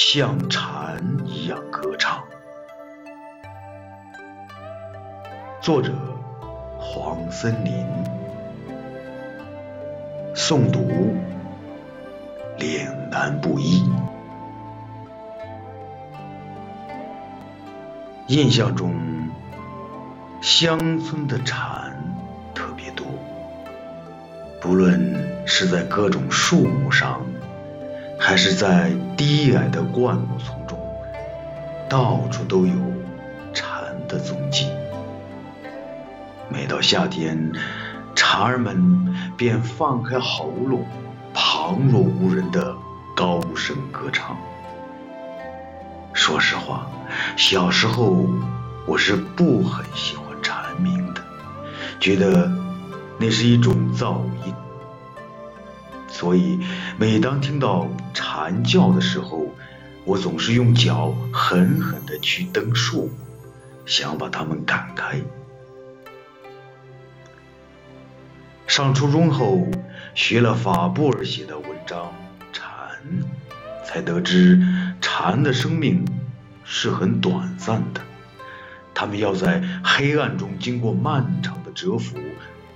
像蝉一样歌唱。作者：黄森林。诵读：岭南布衣。印象中，乡村的蝉特别多，不论是在各种树木上，还是在低矮的灌木丛中，到处都有蝉的踪迹。每到夏天，蝉儿们便放开喉咙，旁若无人的高声歌唱。说实话，小时候我是不很喜欢蝉鸣的，觉得那是一种噪音。所以每当听到蝉叫的时候，我总是用脚狠狠地去蹬树，想把它们赶开。上初中后，学了法布尔写的文章《蝉》，才得知蝉的生命是很短暂的。它们要在黑暗中经过漫长的蛰伏，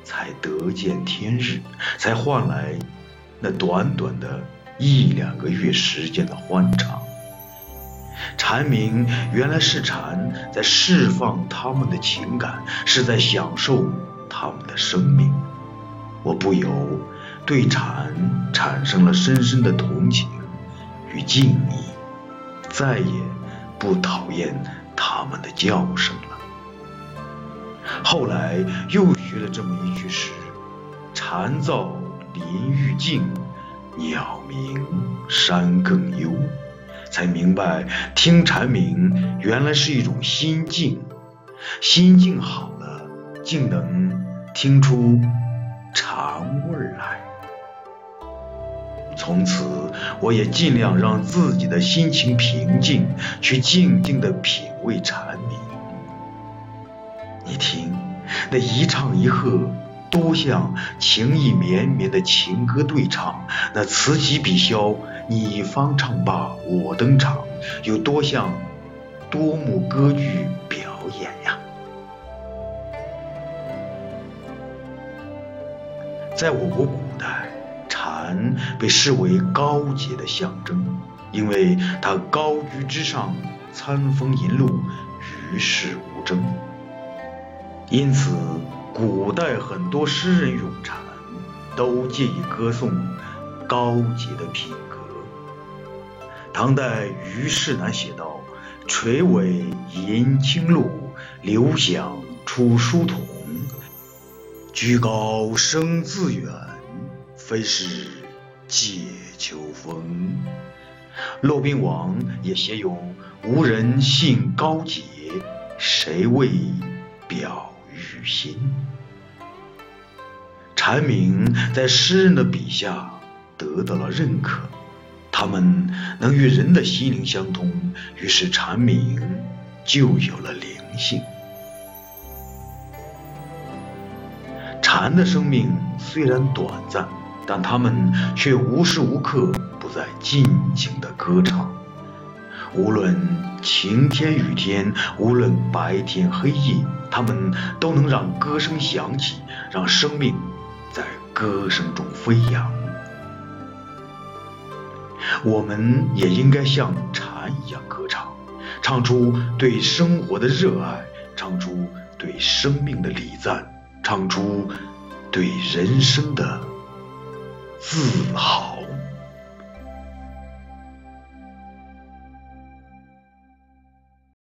才得见天日，才换来那短短的一两个月时间的欢畅。蝉鸣原来是蝉在释放它们的情感，是在享受它们的生命。我不由对蝉产生了深深的同情与敬意，再也不讨厌它们的叫声了。后来又学了这么一句诗：“蝉噪林愈静，鸟鸣山更幽。”才明白，听蝉鸣原来是一种心境，心境好了，竟能听出。尝味来。从此，我也尽量让自己的心情平静，去静静的品味蝉鸣。你听，那一唱一和，多像情意绵绵的情歌对唱；那此起彼消，你方唱罢我登场，有多像多幕歌剧表演呀！在我国古代，蝉被视为高洁的象征，因为它高居之上，餐风饮露，与世无争。因此，古代很多诗人咏蝉，都借以歌颂高洁的品格。唐代虞世南写道：“垂尾吟清露，流响出书筒。”居高声自远，非是藉秋风。骆宾王也写有“无人信高洁，谁为表于心”。蝉鸣在诗人的笔下得到了认可，它们能与人的心灵相通，于是蝉鸣就有了灵性。蝉的生命虽然短暂，但它们却无时无刻不在尽情的歌唱。无论晴天雨天，无论白天黑夜，他们都能让歌声响起，让生命在歌声中飞扬。我们也应该像蝉一样歌唱，唱出对生活的热爱，唱出对生命的礼赞，唱出。对人生的自豪。